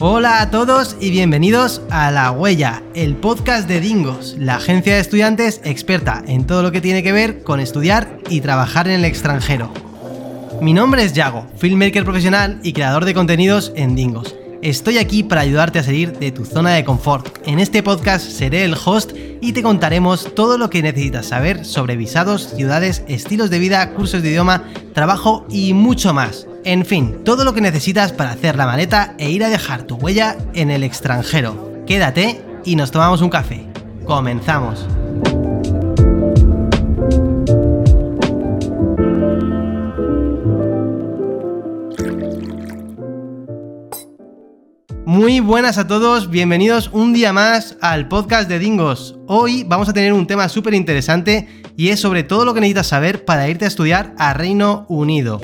Hola a todos y bienvenidos a La Huella, el podcast de Dingos, la agencia de estudiantes experta en todo lo que tiene que ver con estudiar y trabajar en el extranjero. Mi nombre es Yago, filmmaker profesional y creador de contenidos en Dingos. Estoy aquí para ayudarte a salir de tu zona de confort. En este podcast seré el host y te contaremos todo lo que necesitas saber sobre visados, ciudades, estilos de vida, cursos de idioma, trabajo y mucho más. En fin, todo lo que necesitas para hacer la maleta e ir a dejar tu huella en el extranjero. Quédate y nos tomamos un café. Comenzamos. Muy buenas a todos, bienvenidos un día más al podcast de Dingos. Hoy vamos a tener un tema súper interesante y es sobre todo lo que necesitas saber para irte a estudiar a Reino Unido.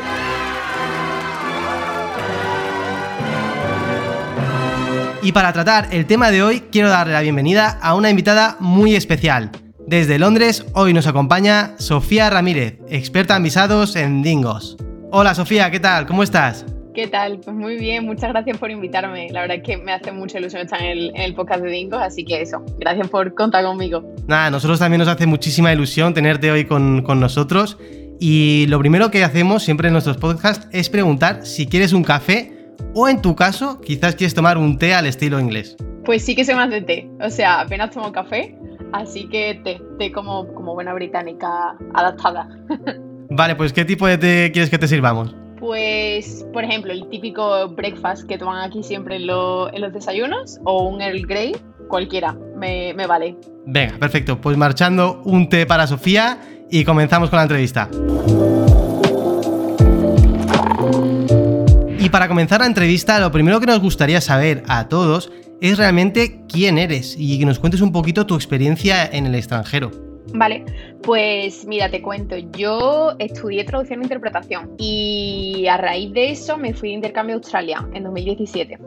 Y para tratar el tema de hoy, quiero darle la bienvenida a una invitada muy especial. Desde Londres, hoy nos acompaña Sofía Ramírez, experta en visados en Dingos. Hola Sofía, ¿qué tal? ¿Cómo estás? ¿Qué tal? Pues muy bien, muchas gracias por invitarme. La verdad es que me hace mucha ilusión estar en el, podcast de Dingos, así que eso, gracias por contar conmigo. Nada, a nosotros también nos hace muchísima ilusión tenerte hoy con, con nosotros. Y lo primero que hacemos siempre en nuestros podcasts es preguntar si quieres un café o en tu caso, quizás quieres tomar un té al estilo inglés. Pues sí que soy más de té. O sea, apenas tomo café, así que té, té como, como buena británica adaptada. Vale, pues ¿qué tipo de té quieres que te sirvamos? Pues, por ejemplo, el típico breakfast que toman aquí siempre en, los desayunos o un Earl Grey, cualquiera, me, me vale. Venga, perfecto. Pues marchando un té para Sofía y comenzamos con la entrevista. Y para comenzar la entrevista, lo primero que nos gustaría saber a todos es realmente quién eres y que nos cuentes un poquito tu experiencia en el extranjero. Vale, pues mira, te cuento. Yo estudié traducción e interpretación y a raíz de eso me fui de intercambio a Australia en 2017.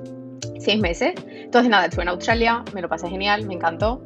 Seis meses. Entonces, nada, estuve en Australia, me lo pasé genial, me encantó.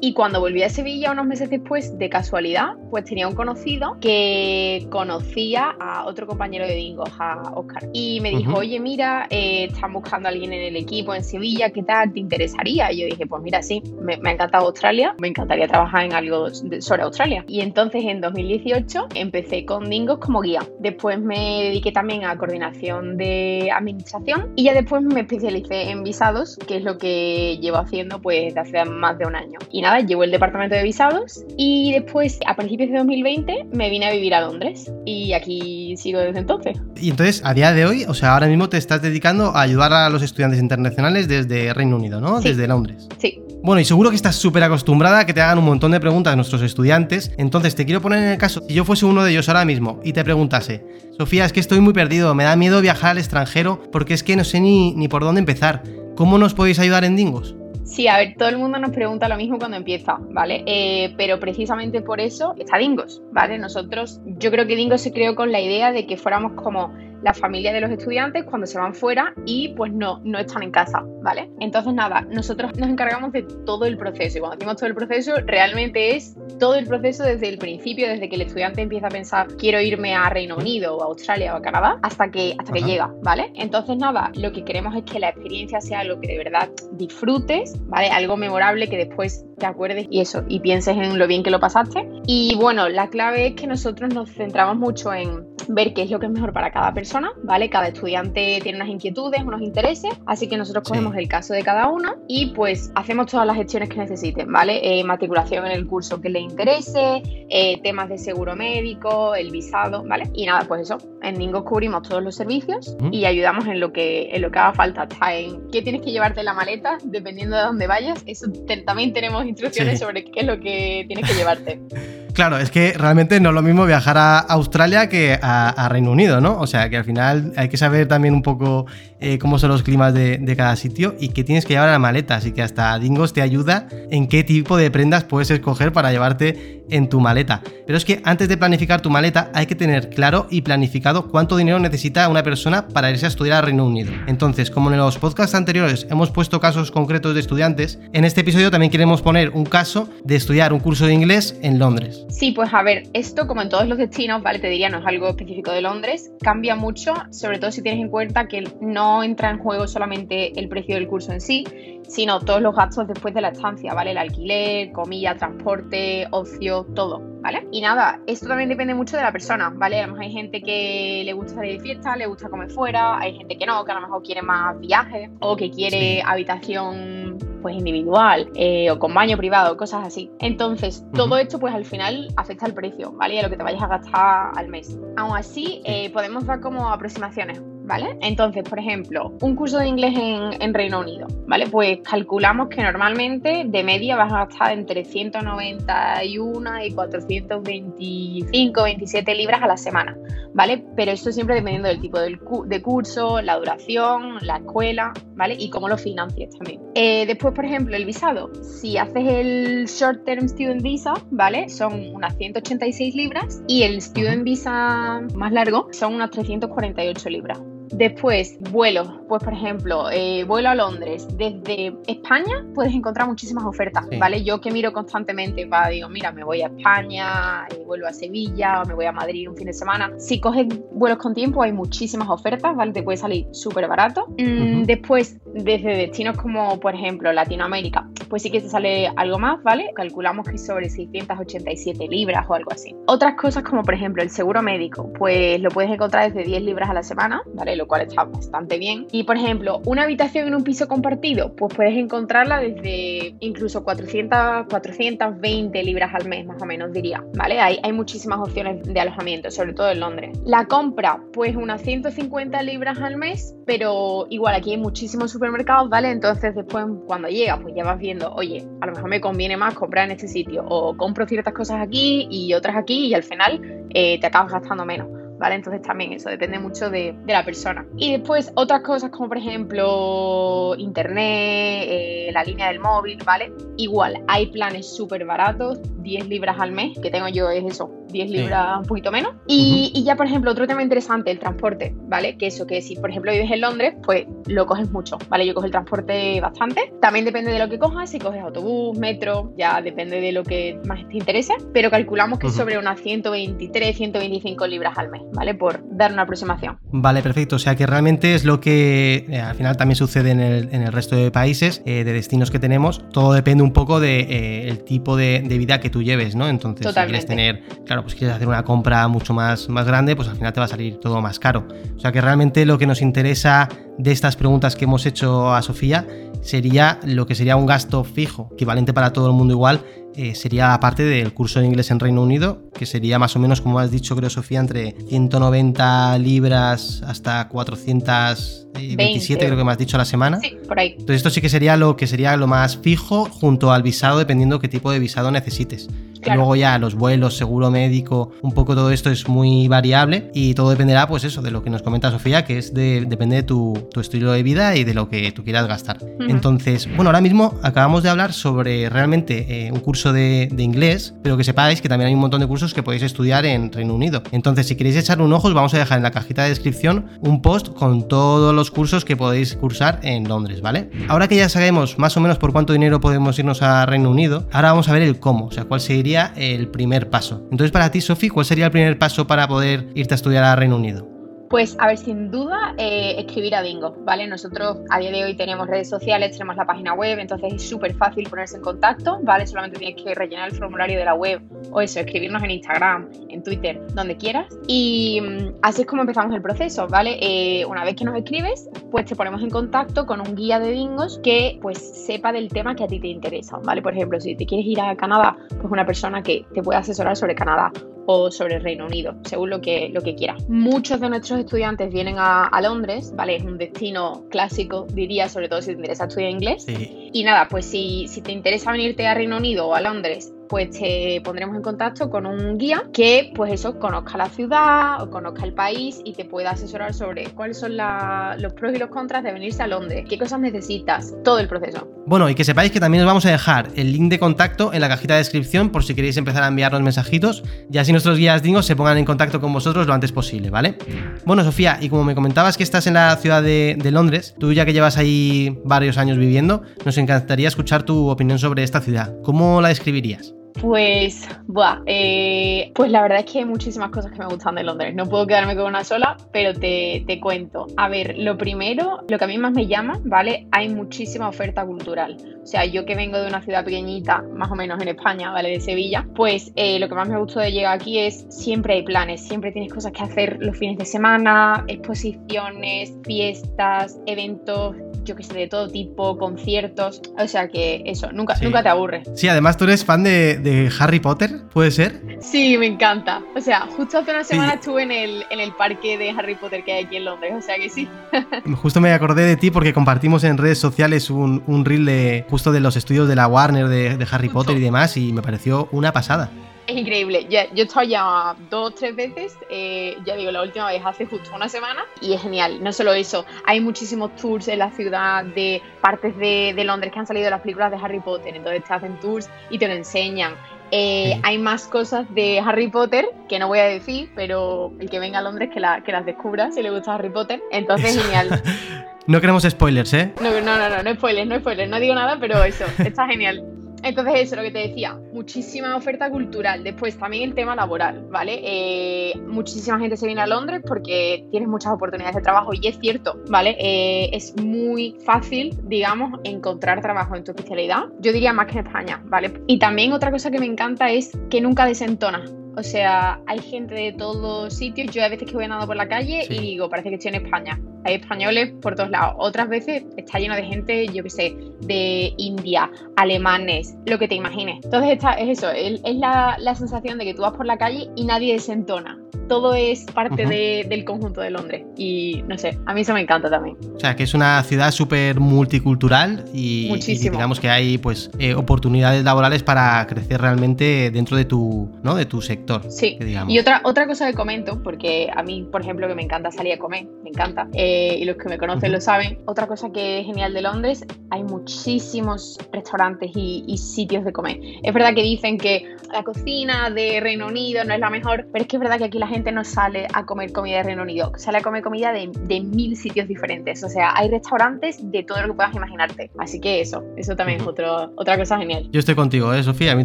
Y cuando volví a Sevilla unos meses después, de casualidad, pues tenía un conocido que conocía a otro compañero de Dingos, a Oscar. Y me dijo, oye, mira, eh, están buscando a alguien en el equipo en Sevilla, ¿qué tal? ¿Te interesaría? Y yo dije, pues mira, sí, me, ha encantado Australia, me encantaría trabajar en algo sobre Australia. Y entonces en 2018 empecé con Dingos como guía. Después me dediqué también a coordinación de administración y ya después me especialicé en visados, que es lo que llevo haciendo pues desde hace más de un año. Y nada, llevo el departamento de visados y después, a principios de 2020, me vine a vivir a Londres y aquí sigo desde entonces. Y entonces, a día de hoy, o sea, ahora mismo te estás dedicando a ayudar a los estudiantes internacionales desde Reino Unido, ¿no? Desde Londres. Sí. Bueno, y seguro que estás súper acostumbrada a que te hagan un montón de preguntas nuestros estudiantes. Entonces, te quiero poner en el caso, si yo fuese uno de ellos ahora mismo y te preguntase, Sofía, es que estoy muy perdido, me da miedo viajar al extranjero porque es que no sé ni, ni por dónde empezar. ¿Cómo nos podéis ayudar en Dingos? Sí, a ver, todo el mundo nos pregunta lo mismo cuando empieza, ¿vale? Eh, pero precisamente por eso está Dingos, ¿vale? Nosotros, yo creo que Dingos se creó con la idea de que fuéramos como la familia de los estudiantes cuando se van fuera y pues no, no están en casa, ¿vale? Entonces nada, nosotros nos encargamos de todo el proceso y cuando decimos todo el proceso realmente es todo el proceso desde el principio, desde que el estudiante empieza a pensar quiero irme a Reino Unido o a Australia o a Canadá hasta que, hasta que llega, ¿vale? Entonces nada, lo que queremos es que la experiencia sea algo que de verdad disfrutes, ¿vale? Algo memorable que después te acuerdes y eso, y pienses en lo bien que lo pasaste. Y bueno, la clave es que nosotros nos centramos mucho en ver qué es lo que es mejor para cada persona, ¿vale? Cada estudiante tiene unas inquietudes, unos intereses, así que nosotros cogemos el caso de cada uno y pues hacemos todas las gestiones que necesiten, ¿vale? Eh, matriculación en el curso que le interese, eh, temas de seguro médico, el visado, ¿vale? Y nada, pues eso, en Ningo cubrimos todos los servicios y ayudamos en lo que en lo que haga falta, hasta en qué tienes que llevarte en la maleta, dependiendo de dónde vayas, eso también tenemos instrucciones sobre qué es lo que tienes que llevarte. Claro, es que realmente no es lo mismo viajar a Australia que a, Reino Unido, ¿no? O sea, que al final hay que saber también un poco eh, cómo son los climas de, cada sitio y qué tienes que llevar a la maleta. Así que hasta Dingos te ayuda en qué tipo de prendas puedes escoger para llevarte en tu maleta. Pero es que antes de planificar tu maleta hay que tener claro y planificado cuánto dinero necesita una persona para irse a estudiar a Reino Unido. Entonces, como en los podcasts anteriores hemos puesto casos concretos de estudiantes, en este episodio también queremos poner un caso de estudiar un curso de inglés en Londres. Sí, pues a ver, esto como en todos los destinos, ¿vale? Te diría, no es algo específico de Londres, cambia mucho, sobre todo si tienes en cuenta que no entra en juego solamente el precio del curso en sí, sino todos los gastos después de la estancia, ¿vale? El alquiler, comida, transporte, ocio, todo, ¿vale? Y nada, esto también depende mucho de la persona, ¿vale? A lo mejor hay gente que le gusta salir de fiesta, le gusta comer fuera, hay gente que no, que a lo mejor quiere más viajes o que quiere habitación pues individual eh, o con baño privado, cosas así. Entonces, todo esto pues al final afecta al precio, ¿vale? Y a lo que te vayas a gastar al mes. Aún así, eh, podemos dar como aproximaciones. ¿Vale? Entonces, por ejemplo, un curso de inglés en, Reino Unido, ¿vale? Pues calculamos que normalmente de media vas a gastar entre 191 y 425, 27 libras a la semana, ¿vale? Pero esto siempre dependiendo del tipo de curso, la duración, la escuela, ¿vale? Y cómo lo financies también. Eh, después, por ejemplo, el visado. Si haces el Short Term Student Visa, ¿vale? Son unas 186 libras y el Student Visa más largo son unas 348 libras. Después, vuelos. Pues, por ejemplo, eh, vuelo a Londres. Desde España puedes encontrar muchísimas ofertas, ¿vale? Yo que miro constantemente, para digo, mira, me voy a España, eh, vuelvo a Sevilla, o me voy a Madrid un fin de semana. Si coges vuelos con tiempo, hay muchísimas ofertas, ¿vale? Te puede salir súper barato. Mm, después, desde destinos como, por ejemplo, Latinoamérica, pues sí que te sale algo más, ¿vale? Calculamos que sobre 687 libras o algo así. Otras cosas como, por ejemplo, el seguro médico, pues lo puedes encontrar desde 10 libras a la semana, ¿vale? lo cual está bastante bien. Y por ejemplo, una habitación en un piso compartido, pues puedes encontrarla desde incluso 400, 420 libras al mes, más o menos diría, ¿vale? Hay, hay muchísimas opciones de alojamiento, sobre todo en Londres. La compra, pues unas 150 libras al mes, pero igual aquí hay muchísimos supermercados, ¿vale? Entonces después cuando llega, pues ya vas viendo, oye, a lo mejor me conviene más comprar en este sitio o compro ciertas cosas aquí y otras aquí y al final eh, te acabas gastando menos. ¿vale? Entonces también eso depende mucho de, la persona. Y después otras cosas como por ejemplo internet, eh, la línea del móvil, ¿vale? Igual, hay planes súper baratos, 10 libras al mes, que tengo yo es eso, 10 libras un poquito menos. Y, ya, por ejemplo, otro tema interesante, el transporte, ¿vale? Que eso, que si por ejemplo vives en Londres, pues lo coges mucho, ¿vale? Yo cojo el transporte bastante. También depende de lo que cojas, si coges autobús, metro, ya depende de lo que más te interese, pero calculamos que sobre unas 123, 125 libras al mes, ¿vale? Por dar una aproximación. Vale, perfecto. O sea que realmente es lo que eh, al final también sucede en el, resto de países, eh, de destinos que tenemos. Todo depende un poco del de, eh, tipo de, vida que tú lleves, ¿no? Entonces, si quieres tener, claro, pues quieres hacer una compra mucho más, más grande, pues al final te va a salir todo más caro. O sea que realmente lo que nos interesa de estas preguntas que hemos hecho a Sofía sería lo que sería un gasto fijo, equivalente para todo el mundo igual, eh, sería aparte del curso de inglés en Reino Unido, que sería más o menos, como has dicho, creo, Sofía, entre 190 libras hasta 427, creo que me has dicho a la semana. Sí, por ahí. Entonces, esto sí que sería lo que sería lo más fijo junto al visado, dependiendo qué tipo de visado necesites. Luego ya los vuelos, seguro médico, un poco todo esto es muy variable y todo dependerá, pues eso, de lo que nos comenta Sofía, que es de, depende de tu, estilo de vida y de lo que tú quieras gastar. Entonces, bueno, ahora mismo acabamos de hablar sobre realmente eh, un curso de, inglés, pero que sepáis que también hay un montón de cursos que podéis estudiar en Reino Unido. Entonces, si queréis echar un ojo, os vamos a dejar en la cajita de descripción un post con todos los cursos que podéis cursar en Londres, ¿vale? Ahora que ya sabemos más o menos por cuánto dinero podemos irnos a Reino Unido, ahora vamos a ver el cómo, o sea, cuál sería el primer paso. Entonces, para ti, Sofi, ¿cuál sería el primer paso para poder irte a estudiar a Reino Unido? Pues a ver, sin duda, eh, escribir a Dingo, ¿vale? Nosotros a día de hoy tenemos redes sociales, tenemos la página web, entonces es súper fácil ponerse en contacto, ¿vale? Solamente tienes que rellenar el formulario de la web o eso, escribirnos en Instagram, en Twitter, donde quieras. Y mm, así es como empezamos el proceso, ¿vale? Eh, una vez que nos escribes, pues te ponemos en contacto con un guía de Dingos que pues sepa del tema que a ti te interesa, ¿vale? Por ejemplo, si te quieres ir a Canadá, pues una persona que te pueda asesorar sobre Canadá o sobre Reino Unido, según lo que, lo que quieras. Muchos de nuestros estudiantes vienen a, Londres, ¿vale? Es un destino clásico, diría, sobre todo si te interesa estudiar inglés. Y nada, pues si, si te interesa venirte a Reino Unido o a Londres pues te pondremos en contacto con un guía que, pues eso, conozca la ciudad o conozca el país y te pueda asesorar sobre cuáles son los pros y los contras de venirse a Londres, qué cosas necesitas, todo el proceso. Bueno, y que sepáis que también os vamos a dejar el link de contacto en la cajita de descripción por si queréis empezar a enviarnos mensajitos y así nuestros guías dingos se pongan en contacto con vosotros lo antes posible, ¿vale? Bueno, Sofía, y como me comentabas que estás en la ciudad de, de Londres, tú ya que llevas ahí varios años viviendo, nos encantaría escuchar tu opinión sobre esta ciudad. ¿Cómo la describirías? Pues, buah, eh, pues la verdad es que hay muchísimas cosas que me gustan de Londres. No puedo quedarme con una sola, pero te, te cuento. A ver, lo primero, lo que a mí más me llama, ¿vale? Hay muchísima oferta cultural. O sea, yo que vengo de una ciudad pequeñita, más o menos en España, ¿vale? De Sevilla, pues eh, lo que más me gustó de llegar aquí es siempre hay planes, siempre tienes cosas que hacer los fines de semana, exposiciones, fiestas, eventos, yo que sé, de todo tipo, conciertos. O sea que eso, nunca, nunca te aburre. Sí, además tú eres fan de, Harry Potter, ¿puede ser? Sí, me encanta. O sea, justo hace una semana estuve en el, en el parque de Harry Potter que hay aquí en Londres, o sea que sí. Justo me acordé de ti porque compartimos en redes sociales un, un reel de justo de los estudios de la Warner, de, Harry Potter y demás, y me pareció una pasada. Es increíble. Ya, yo he estado ya dos o tres veces, eh, ya digo, la última vez hace justo una semana, y es genial. No solo eso, hay muchísimos tours en la ciudad de partes de, de Londres que han salido de las películas de Harry Potter, entonces te hacen tours y te lo enseñan. Eh, hay más cosas de Harry Potter que no voy a decir, pero el que venga a Londres que, la, que las descubra si le gusta Harry Potter. Entonces, genial. no queremos spoilers, ¿eh? No, no, no, no, no spoilers, no spoilers. No digo nada, pero eso, está genial. Entonces, eso, lo que te decía, muchísima oferta cultural. Después, también el tema laboral, ¿vale? Eh, muchísima gente se viene a Londres porque tienes muchas oportunidades de trabajo y es cierto, ¿vale? Eh, es muy fácil, digamos, encontrar trabajo en tu especialidad. Yo diría más que en España, ¿vale? Y también otra cosa que me encanta es que nunca desentona. O sea, hay gente de todos sitios. Yo a veces que voy andando por la calle y digo, parece que estoy en España. Hay españoles por todos lados. Otras veces está lleno de gente, yo qué sé, de India, alemanes, lo que te imagines. Entonces esta, es eso, es, la, la, sensación de que tú vas por la calle y nadie desentona todo es parte del conjunto de Londres. Y no sé, a mí eso me encanta también. O sea, que es una ciudad súper multicultural y, digamos que hay pues eh, oportunidades laborales para crecer realmente dentro de tu, ¿no? de tu sector. Sí. Y otra, otra cosa que comento, porque a mí, por ejemplo, que me encanta salir a comer, me encanta, eh, y los que me conocen lo saben. Otra cosa que es genial de Londres, hay muchísimos restaurantes y, y sitios de comer. Es verdad que dicen que la cocina de Reino Unido no es la mejor, pero es que es verdad que aquí la gente no sale a comer comida de Reino Unido, sale a comer comida de, mil sitios diferentes. O sea, hay restaurantes de todo lo que puedas imaginarte. Así que eso, eso también es otro, otra cosa genial. Yo estoy contigo, ¿eh, Sofía? A mí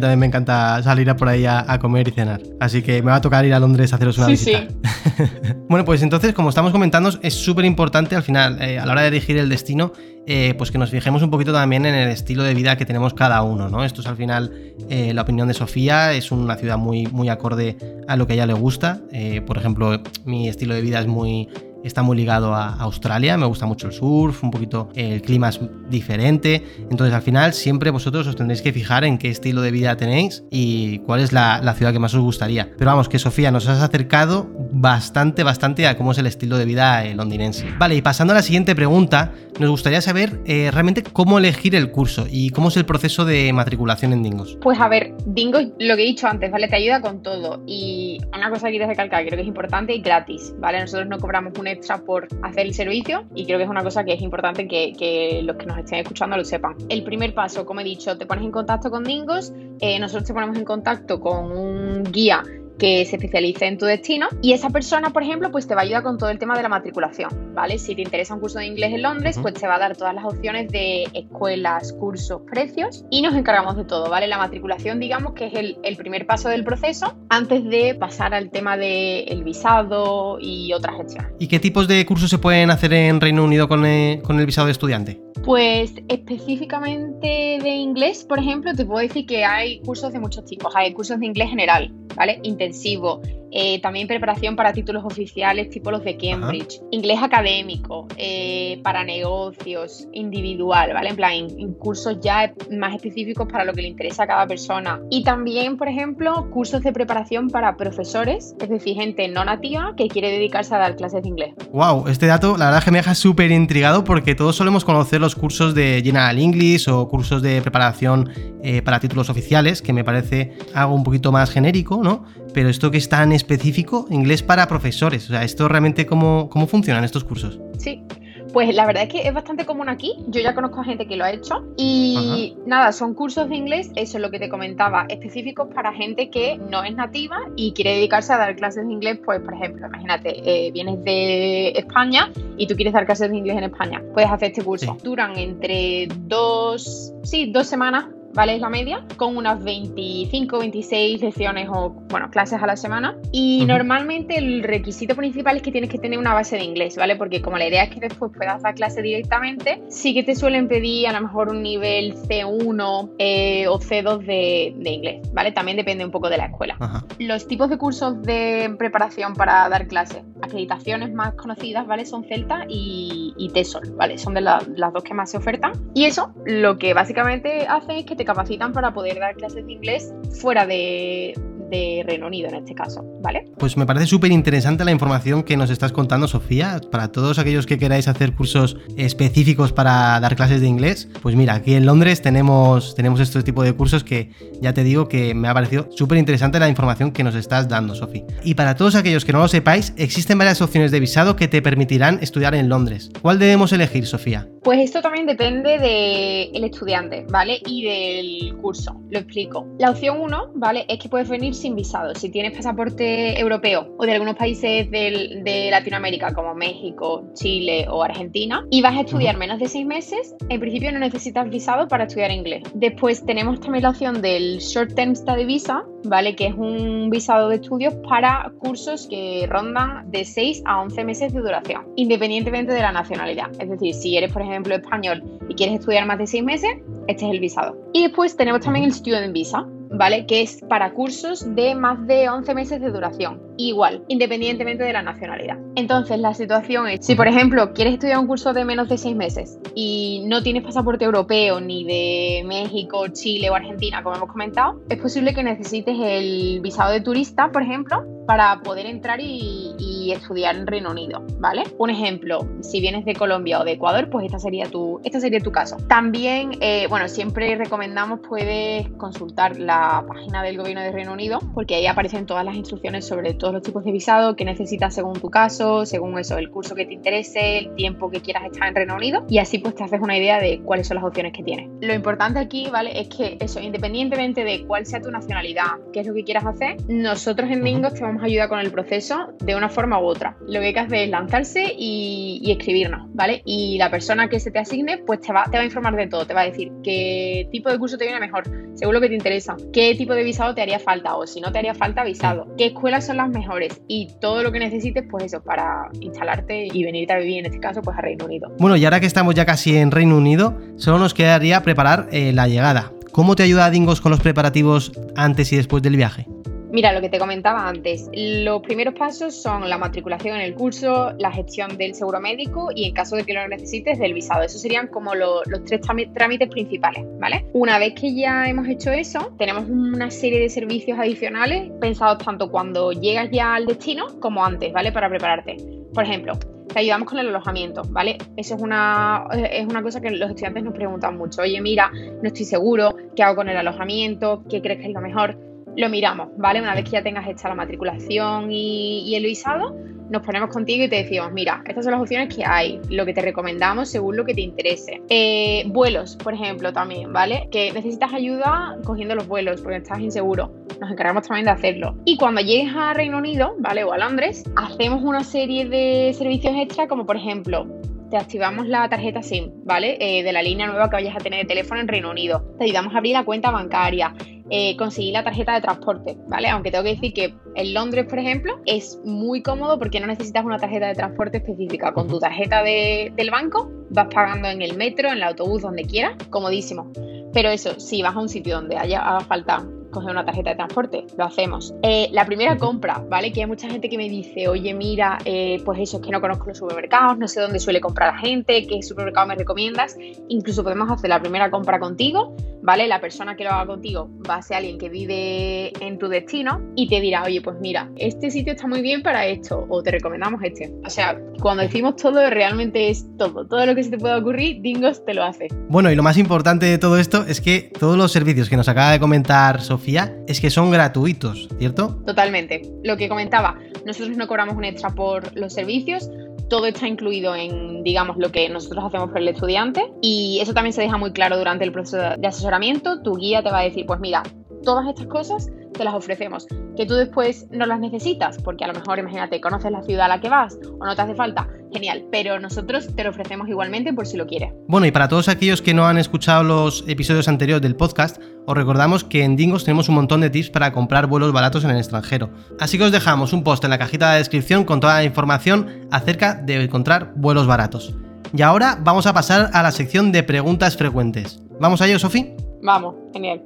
también me encanta salir a por ahí a, comer y cenar. Así que me va a tocar ir a Londres a haceros una visita. Sí. bueno, pues entonces, como estamos comentando, es súper importante al final, eh, a la hora de elegir el destino, eh, pues que nos fijemos un poquito también en el estilo de vida que tenemos cada uno, ¿no? Esto es al final eh, la opinión de Sofía, es una ciudad muy, muy acorde a lo que a ella le gusta. Por ejemplo, mi estilo de vida es muy está muy ligado a Australia, me gusta mucho el surf, un poquito el clima es diferente, entonces al final siempre vosotros os tendréis que fijar en qué estilo de vida tenéis y cuál es la, ciudad que más os gustaría. Pero vamos, que Sofía nos has acercado bastante, bastante a cómo es el estilo de vida eh, londinense. Vale, y pasando a la siguiente pregunta, nos gustaría saber eh, realmente cómo elegir el curso y cómo es el proceso de matriculación en Dingos. Pues a ver, Dingos, lo que he dicho antes, ¿vale? Te ayuda con todo y una cosa que quiero recalcar, creo que es importante y gratis, ¿vale? Nosotros no cobramos un extra por hacer el servicio y creo que es una cosa que es importante que, los que nos estén escuchando lo sepan. El primer paso, como he dicho, te pones en contacto con Dingos, eh, nosotros te ponemos en contacto con un guía que se especialice en tu destino y esa persona, por ejemplo, pues te va a ayudar con todo el tema de la matriculación, ¿vale? Si te interesa un curso de inglés en Londres, pues te va a dar todas las opciones de escuelas, cursos, precios y nos encargamos de todo, ¿vale? La matriculación, digamos que es el, primer paso del proceso antes de pasar al tema del visado y otras gestiones. ¿Y qué tipos de cursos se pueden hacer en Reino Unido con el, con el visado de estudiante? Pues específicamente de inglés, por ejemplo, te puedo decir que hay cursos de muchos tipos. Hay cursos de inglés general, ¿vale? Intensivo, eh, también preparación para títulos oficiales tipo los de Cambridge, inglés académico, eh, para negocios, individual, ¿vale? En plan, cursos ya más específicos para lo que le interesa a cada persona. Y también, por ejemplo, cursos de preparación para profesores, es decir, gente no nativa que quiere dedicarse a dar clases de inglés. Wow, este dato la verdad es que me deja súper intrigado porque todos solemos conocer los cursos de General English o cursos de preparación eh, para títulos oficiales, que me parece algo un poquito más genérico, ¿no? Pero esto que específico, inglés para profesores, o sea, ¿esto realmente cómo, cómo funcionan estos cursos? Sí, pues la verdad es que es bastante común aquí. Yo ya conozco a gente que lo ha hecho. Y nada, son cursos de inglés, eso es lo que te comentaba, específicos para gente que no es nativa y quiere dedicarse a dar clases de inglés. Pues, por ejemplo, imagínate, eh, vienes de España y tú quieres dar clases de inglés en España. Puedes hacer este curso. Duran entre dos, sí, dos semanas ¿vale? Es la media, con unas 25, 26 lecciones o, bueno, clases a la semana. Y normalmente el requisito principal es que tienes que tener una base de inglés, ¿vale? Porque como la idea es que después puedas dar clase directamente, sí que te suelen pedir a lo mejor un nivel C1 eh, o C2 de, inglés, ¿vale? También depende un poco de la escuela. Los tipos de cursos de preparación para dar clases, acreditaciones más conocidas, ¿vale? Son Celta y, y TESOL, ¿vale? Son de las dos que más se ofertan. Y eso lo que básicamente hace es que te capacitan para poder dar clases de inglés fuera de, de Reino Unido en este caso, ¿vale? Pues me parece súper interesante la información que nos estás contando, Sofía. Para todos aquellos que queráis hacer cursos específicos para dar clases de inglés, pues mira, aquí en Londres tenemos, tenemos este tipo de cursos que ya te digo que me ha parecido súper interesante la información que nos estás dando, Sofía. Y para todos aquellos que no lo sepáis, existen varias opciones de visado que te permitirán estudiar en Londres. ¿Cuál debemos elegir, Sofía? Pues esto también depende del estudiante, ¿vale? Y del curso. Lo explico. La opción 1, ¿vale? Es que puedes venir sin visado. Si tienes pasaporte europeo o de algunos países de Latinoamérica como México, Chile o Argentina y vas a estudiar menos de seis meses, en principio no necesitas visado para estudiar inglés. Después tenemos también la opción del Short Term Study Visa, ¿vale? Que es un visado de estudios para cursos que rondan de 6 a 11 meses de duración, independientemente de la nacionalidad. Es decir, si eres, por ejemplo, español y quieres estudiar más de 6 meses, este es el visado. Y después tenemos también el Student Visa, ¿vale? Que es para cursos de más de 11 meses de duración. Igual, independientemente de la nacionalidad. Entonces, la situación es, si por ejemplo quieres estudiar un curso de menos de 6 meses y no tienes pasaporte europeo ni de México, Chile o Argentina, como hemos comentado, es posible que necesites el visado de turista, por ejemplo, para poder entrar y, estudiar en Reino Unido, ¿vale? Un ejemplo, si vienes de Colombia o de Ecuador, pues esta sería tu, esta sería tu caso. También, eh, bueno, siempre recomendamos, puedes consultar la página del gobierno de Reino Unido, porque ahí aparecen todas las instrucciones sobre todos los tipos de visado que necesitas según tu caso, según eso, el curso que te interese, el tiempo que quieras estar en Reino Unido, y así pues te haces una idea de cuáles son las opciones que tienes. Lo importante aquí, ¿vale? Es que eso, independientemente de cuál sea tu nacionalidad, qué es lo que quieras hacer, nosotros en Dingos te vamos a ayudar con el proceso de una forma u otra. Lo que hay que hacer es lanzarse y, escribirnos, ¿vale? Y la persona que se te asigne, pues te va, te va a informar de todo, te va a decir qué tipo de curso te viene mejor, según lo que te interesa, qué tipo de visado te haría falta o si no te haría falta visado, qué escuelas son las mejores y todo lo que necesites, pues eso, para instalarte y venirte a vivir en este caso, pues a Reino Unido. Bueno, y ahora que estamos ya casi en Reino Unido, solo nos quedaría preparar eh, la llegada. ¿Cómo te ayuda Dingos con los preparativos antes y después del viaje? Mira, lo que te comentaba antes, los primeros pasos son la matriculación en el curso, la gestión del seguro médico y en caso de que lo necesites del visado. Esos serían como los tres trámites principales, ¿vale? Una vez que ya hemos hecho eso, tenemos una serie de servicios adicionales pensados tanto cuando llegas ya al destino como antes, ¿vale? Para prepararte. Por ejemplo, te ayudamos con el alojamiento, ¿vale? Eso es una, es una cosa que los estudiantes nos preguntan mucho. Oye, mira, no estoy seguro, ¿qué hago con el alojamiento? ¿Qué crees que es lo mejor? Lo miramos, ¿vale? Una vez que ya tengas hecha la matriculación y, el visado, nos ponemos contigo y te decimos, mira, estas son las opciones que hay, lo que te recomendamos según lo que te interese. Eh, vuelos, por ejemplo, también, ¿vale? Que necesitas ayuda cogiendo los vuelos porque estás inseguro. Nos encargamos también de hacerlo. Y cuando llegues a Reino Unido, ¿vale? O a Londres, hacemos una serie de servicios extra como por ejemplo te activamos la tarjeta SIM, ¿vale? Eh, de la línea nueva que vayas a tener de teléfono en Reino Unido. Te ayudamos a abrir la cuenta bancaria, eh, conseguir la tarjeta de transporte, ¿vale? Aunque tengo que decir que en Londres, por ejemplo, es muy cómodo porque no necesitas una tarjeta de transporte específica. Con tu tarjeta del banco vas pagando en el metro, en el autobús, donde quieras, comodísimo. Pero eso, si vas a un sitio donde haya haga falta coger una tarjeta de transporte, lo hacemos. Eh, la primera compra, ¿vale? Que hay mucha gente que me dice, oye, mira, eh, pues eso es que no conozco los supermercados, no sé dónde suele comprar la gente, qué supermercado me recomiendas. Incluso podemos hacer la primera compra contigo, ¿vale? La persona que lo haga contigo va a ser alguien que vive en tu destino y te dirá, oye, pues mira, este sitio está muy bien para esto, o te recomendamos este. O sea, cuando decimos todo, realmente es todo. Todo lo que se te pueda ocurrir, Dingos te lo hace. Bueno, y lo más importante de todo esto es que todos los servicios que nos acaba de comentar Sofía, es que son gratuitos, ¿cierto? Totalmente. Lo que comentaba, nosotros no cobramos un extra por los servicios, todo está incluido en, digamos, lo que nosotros hacemos por el estudiante y eso también se deja muy claro durante el proceso de asesoramiento. Tu guía te va a decir, pues mira, todas estas cosas te las ofrecemos. Que tú después no las necesitas, porque a lo mejor, imagínate, conoces la ciudad a la que vas o no te hace falta, genial, pero nosotros te lo ofrecemos igualmente por si lo quieres. Bueno, y para todos aquellos que no han escuchado los episodios anteriores del podcast, os recordamos que en Dingos tenemos un montón de tips para comprar vuelos baratos en el extranjero. Así que os dejamos un post en la cajita de descripción con toda la información acerca de encontrar vuelos baratos. Y ahora vamos a pasar a la sección de preguntas frecuentes. ¿Vamos a ello, Sofi? Vamos, genial.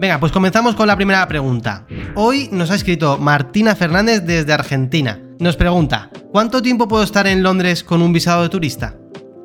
Venga, pues comenzamos con la primera pregunta. Hoy nos ha escrito Martina Fernández desde Argentina. Nos pregunta, ¿cuánto tiempo puedo estar en Londres con un visado de turista?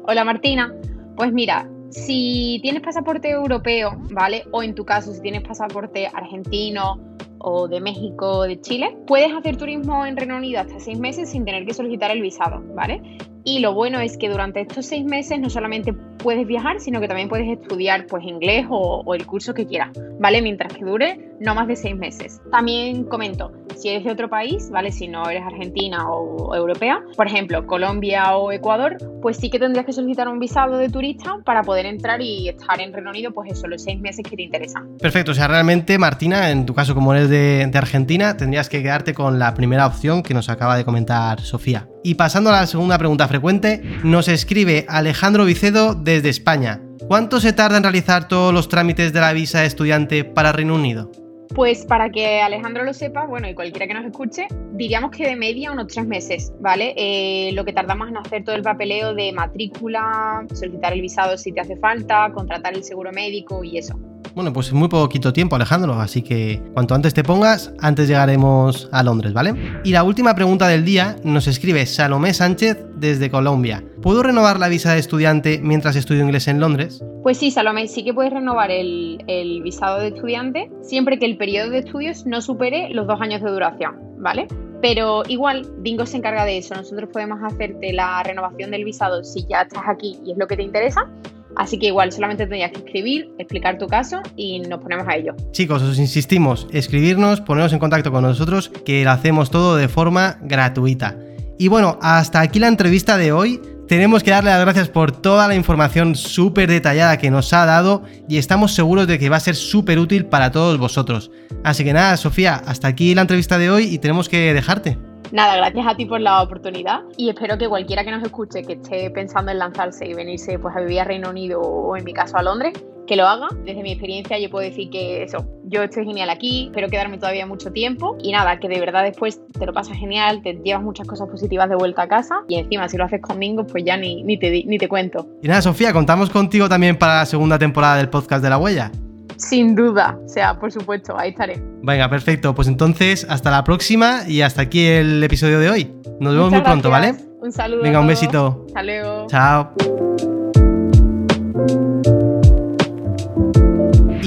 Hola Martina, pues mira, si tienes pasaporte europeo, ¿vale? O en tu caso, si tienes pasaporte argentino o de México o de Chile, puedes hacer turismo en Reino Unido hasta seis meses sin tener que solicitar el visado, ¿vale? Y lo bueno es que durante estos seis meses no solamente puedes viajar, sino que también puedes estudiar pues inglés o, o, el curso que quieras, ¿vale? Mientras que dure no más de seis meses. También comento, si eres de otro país, ¿vale? Si no eres argentina o, europea, por ejemplo, Colombia o Ecuador, pues sí que tendrías que solicitar un visado de turista para poder entrar y estar en Reino Unido, pues eso, los seis meses que te interesan. Perfecto, o sea, realmente Martina, en tu caso como eres de, de Argentina, tendrías que quedarte con la primera opción que nos acaba de comentar Sofía. Y pasando a la segunda pregunta frecuente, nos escribe Alejandro Vicedo desde España. ¿Cuánto se tarda en realizar todos los trámites de la visa de estudiante para Reino Unido? Pues para que Alejandro lo sepa, bueno, y cualquiera que nos escuche, diríamos que de media unos tres meses, ¿vale? Eh, lo que tardamos en hacer todo el papeleo de matrícula, solicitar el visado si te hace falta, contratar el seguro médico y eso. Bueno, pues muy poquito tiempo, Alejandro, así que cuanto antes te pongas, antes llegaremos a Londres, ¿vale? Y la última pregunta del día nos escribe Salomé Sánchez desde Colombia. ¿Puedo renovar la visa de estudiante mientras estudio inglés en Londres? Pues sí, Salomé, sí que puedes renovar el, el visado de estudiante siempre que el periodo de estudios no supere los dos años de duración, ¿vale? Pero igual, Dingo se encarga de eso. Nosotros podemos hacerte la renovación del visado si ya estás aquí y es lo que te interesa. Así que igual solamente tendrías que escribir, explicar tu caso y nos ponemos a ello. Chicos, os insistimos, escribirnos, poneros en contacto con nosotros, que lo hacemos todo de forma gratuita. Y bueno, hasta aquí la entrevista de hoy. Tenemos que darle las gracias por toda la información súper detallada que nos ha dado y estamos seguros de que va a ser súper útil para todos vosotros. Así que nada, Sofía, hasta aquí la entrevista de hoy y tenemos que dejarte. Nada, gracias a ti por la oportunidad y espero que cualquiera que nos escuche que esté pensando en lanzarse y venirse pues a vivir a Reino Unido o en mi caso a Londres, que lo haga. Desde mi experiencia yo puedo decir que eso, yo estoy genial aquí, espero quedarme todavía mucho tiempo y nada, que de verdad después te lo pasas genial, te llevas muchas cosas positivas de vuelta a casa y encima si lo haces conmigo pues ya ni, ni, te, ni te cuento. Y nada, Sofía, contamos contigo también para la segunda temporada del podcast de La Huella. Sin duda, o sea, por supuesto, ahí estaré. Venga, perfecto. Pues entonces, hasta la próxima y hasta aquí el episodio de hoy. Nos vemos Muchas muy pronto, gracias. ¿vale? Un saludo. Venga, un besito. Hasta luego. Chao.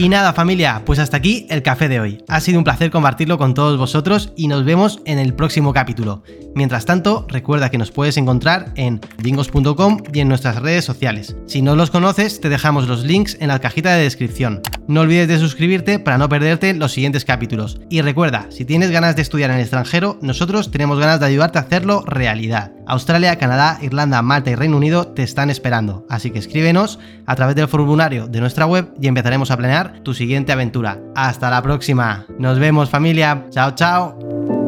Y nada familia, pues hasta aquí el café de hoy. Ha sido un placer compartirlo con todos vosotros y nos vemos en el próximo capítulo. Mientras tanto, recuerda que nos puedes encontrar en dingos.com y en nuestras redes sociales. Si no los conoces, te dejamos los links en la cajita de descripción. No olvides de suscribirte para no perderte los siguientes capítulos. Y recuerda, si tienes ganas de estudiar en el extranjero, nosotros tenemos ganas de ayudarte a hacerlo realidad. Australia, Canadá, Irlanda, Malta y Reino Unido te están esperando, así que escríbenos a través del formulario de nuestra web y empezaremos a planear tu siguiente aventura. Hasta la próxima. Nos vemos familia. Chao, chao.